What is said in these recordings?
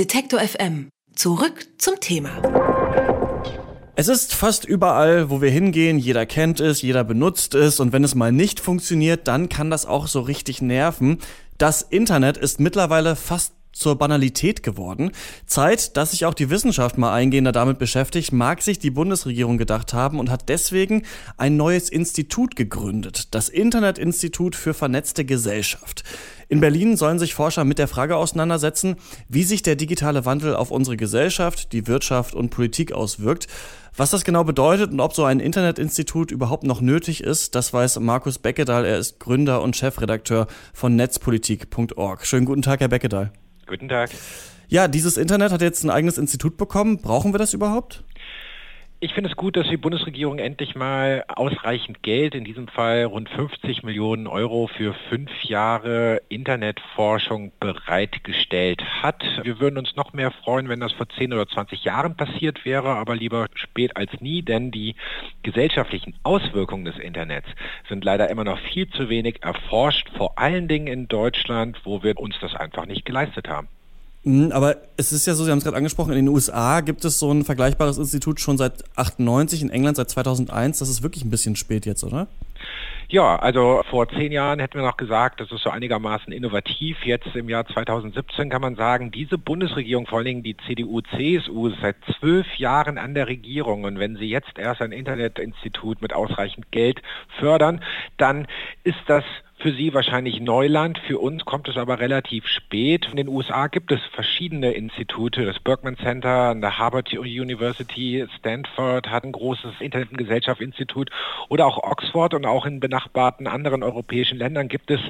Detektor FM. Zurück zum Thema. Es ist fast überall, wo wir hingehen, jeder kennt es, jeder benutzt es und wenn es mal nicht funktioniert, dann kann das auch so richtig nerven. Das Internet ist mittlerweile fast zur Banalität geworden. Zeit, dass sich auch die Wissenschaft mal eingehender damit beschäftigt, mag sich die Bundesregierung gedacht haben und hat deswegen ein neues Institut gegründet, das Internetinstitut für vernetzte Gesellschaft. In Berlin sollen sich Forscher mit der Frage auseinandersetzen, wie sich der digitale Wandel auf unsere Gesellschaft, die Wirtschaft und Politik auswirkt. Was das genau bedeutet und ob so ein Internetinstitut überhaupt noch nötig ist, das weiß Markus Beckedahl. Er ist Gründer und Chefredakteur von netzpolitik.org. Schönen guten Tag, Herr Beckedahl. Guten Tag. Ja, dieses Internet hat jetzt ein eigenes Institut bekommen. Brauchen wir das überhaupt? Ich finde es gut, dass die Bundesregierung endlich mal ausreichend Geld, in diesem Fall rund 50 Millionen Euro für fünf Jahre Internetforschung bereitgestellt hat. Wir würden uns noch mehr freuen, wenn das vor 10 oder 20 Jahren passiert wäre, aber lieber spät als nie, denn die gesellschaftlichen Auswirkungen des Internets sind leider immer noch viel zu wenig erforscht, vor allen Dingen in Deutschland, wo wir uns das einfach nicht geleistet haben. Mhm, aber es ist ja so, Sie haben es gerade angesprochen, in den USA gibt es so ein vergleichbares Institut schon seit 98, in England seit 2001. Das ist wirklich ein bisschen spät jetzt, oder? Ja, also vor zehn Jahren hätten wir noch gesagt, das ist so einigermaßen innovativ. Jetzt im Jahr 2017 kann man sagen, diese Bundesregierung, vor allen Dingen die CDU, CSU, ist seit zwölf Jahren an der Regierung. Und wenn sie jetzt erst ein Internetinstitut mit ausreichend Geld fördern, dann ist das für Sie wahrscheinlich Neuland, für uns kommt es aber relativ spät. In den USA gibt es verschiedene Institute, das Berkman Center an der Harvard University, Stanford hat ein großes Internet- und Gesellschaftsinstitut oder auch Oxford und auch in benachbarten anderen europäischen Ländern gibt es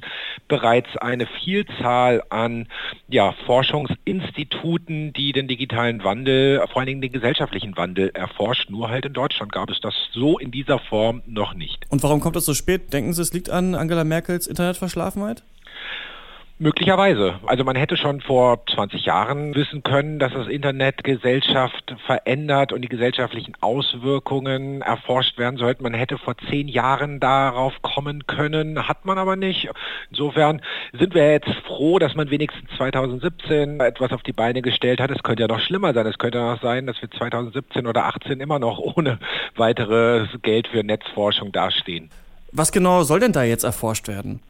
bereits eine Vielzahl an ja, Forschungsinstituten, die den digitalen Wandel, vor allen Dingen den gesellschaftlichen Wandel erforscht. Nur halt in Deutschland gab es das so in dieser Form noch nicht. Und warum kommt das so spät? Denken Sie, es liegt an Angela Merkel? Als Internetverschlafenheit? Möglicherweise. Also man hätte schon vor 20 Jahren wissen können, dass das Internet Gesellschaft verändert und die gesellschaftlichen Auswirkungen erforscht werden sollten. Man hätte vor zehn Jahren darauf kommen können, hat man aber nicht. Insofern sind wir jetzt froh, dass man wenigstens 2017 etwas auf die Beine gestellt hat. Es könnte ja noch schlimmer sein. Es könnte noch sein, dass wir 2017 oder 2018 immer noch ohne weiteres Geld für Netzforschung dastehen. Was genau soll denn da jetzt erforscht werden?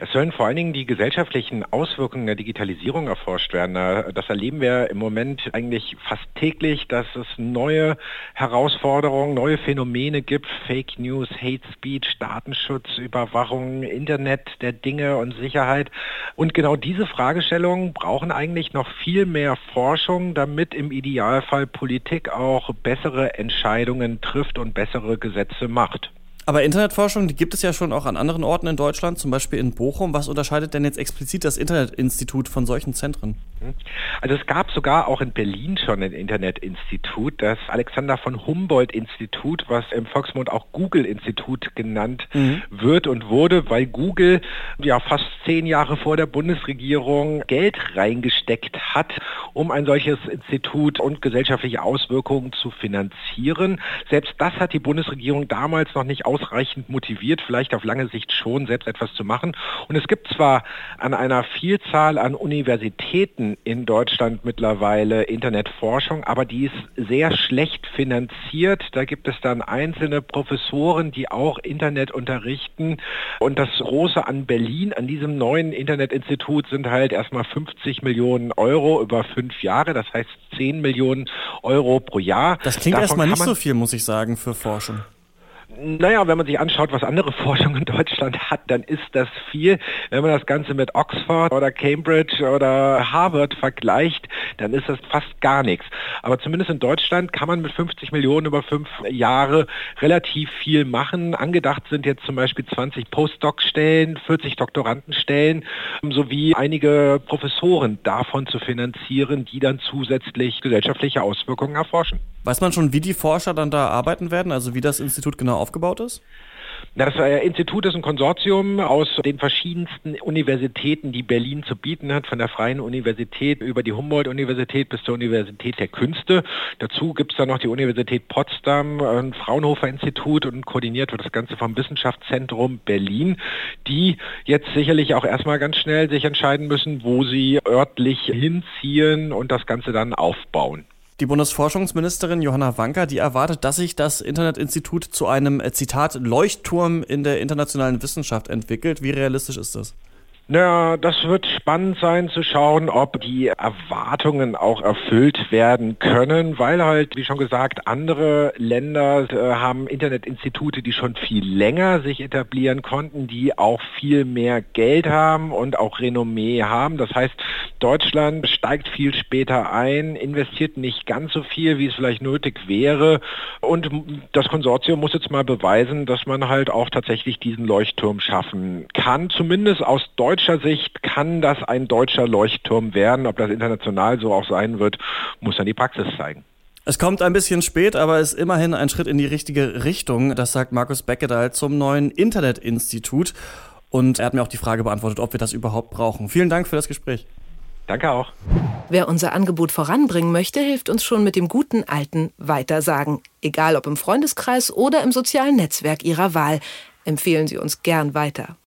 Es sollen vor allen Dingen die gesellschaftlichen Auswirkungen der Digitalisierung erforscht werden. Das erleben wir im Moment eigentlich fast täglich, dass es neue Herausforderungen, neue Phänomene gibt. Fake News, Hate Speech, Datenschutz, Überwachung, Internet der Dinge und Sicherheit. Und genau diese Fragestellungen brauchen eigentlich noch viel mehr Forschung, damit im Idealfall Politik auch bessere Entscheidungen trifft und bessere Gesetze macht. Aber Internetforschung, die gibt es ja schon auch an anderen Orten in Deutschland, zum Beispiel in Bochum. Was unterscheidet denn jetzt explizit das Internetinstitut von solchen Zentren? Hm. Also es gab sogar auch in Berlin schon ein Internetinstitut, das Alexander von Humboldt Institut, was im Volksmund auch Google Institut genannt mhm. wird und wurde, weil Google ja fast zehn Jahre vor der Bundesregierung Geld reingesteckt hat, um ein solches Institut und gesellschaftliche Auswirkungen zu finanzieren. Selbst das hat die Bundesregierung damals noch nicht aus ausreichend motiviert, vielleicht auf lange Sicht schon selbst etwas zu machen. Und es gibt zwar an einer Vielzahl an Universitäten in Deutschland mittlerweile Internetforschung, aber die ist sehr schlecht finanziert. Da gibt es dann einzelne Professoren, die auch Internet unterrichten. Und das Große an Berlin, an diesem neuen Internetinstitut sind halt erstmal 50 Millionen Euro über fünf Jahre, das heißt 10 Millionen Euro pro Jahr. Das klingt Davon erstmal nicht so viel, muss ich sagen, für Forschung. Naja, wenn man sich anschaut, was andere Forschung in Deutschland hat, dann ist das viel. Wenn man das Ganze mit Oxford oder Cambridge oder Harvard vergleicht, dann ist das fast gar nichts. Aber zumindest in Deutschland kann man mit 50 Millionen über fünf Jahre relativ viel machen. Angedacht sind jetzt zum Beispiel 20 Postdoc-Stellen, 40 Doktorandenstellen sowie einige Professoren davon zu finanzieren, die dann zusätzlich gesellschaftliche Auswirkungen erforschen. Weiß man schon, wie die Forscher dann da arbeiten werden, also wie das Institut genau aufgebaut ist? Das Institut ist ein Konsortium aus den verschiedensten Universitäten, die Berlin zu bieten hat, von der Freien Universität über die Humboldt-Universität bis zur Universität der Künste. Dazu gibt es dann noch die Universität Potsdam, ein Fraunhofer-Institut und koordiniert wird das Ganze vom Wissenschaftszentrum Berlin, die jetzt sicherlich auch erstmal ganz schnell sich entscheiden müssen, wo sie örtlich hinziehen und das Ganze dann aufbauen. Die Bundesforschungsministerin Johanna Wanka, die erwartet, dass sich das Internetinstitut zu einem, äh, Zitat, Leuchtturm in der internationalen Wissenschaft entwickelt. Wie realistisch ist das? Naja, das wird spannend sein zu schauen, ob die Erwartungen auch erfüllt werden können, weil halt, wie schon gesagt, andere Länder äh, haben Internetinstitute, die schon viel länger sich etablieren konnten, die auch viel mehr Geld haben und auch Renommee haben. Das heißt, Deutschland steigt viel später ein, investiert nicht ganz so viel, wie es vielleicht nötig wäre. Und das Konsortium muss jetzt mal beweisen, dass man halt auch tatsächlich diesen Leuchtturm schaffen kann, zumindest aus Deutschland deutscher Sicht kann das ein deutscher Leuchtturm werden. Ob das international so auch sein wird, muss dann die Praxis zeigen. Es kommt ein bisschen spät, aber ist immerhin ein Schritt in die richtige Richtung. Das sagt Markus Beckedahl zum neuen Internetinstitut. Und er hat mir auch die Frage beantwortet, ob wir das überhaupt brauchen. Vielen Dank für das Gespräch. Danke auch. Wer unser Angebot voranbringen möchte, hilft uns schon mit dem guten alten Weitersagen. Egal ob im Freundeskreis oder im sozialen Netzwerk Ihrer Wahl. Empfehlen Sie uns gern weiter.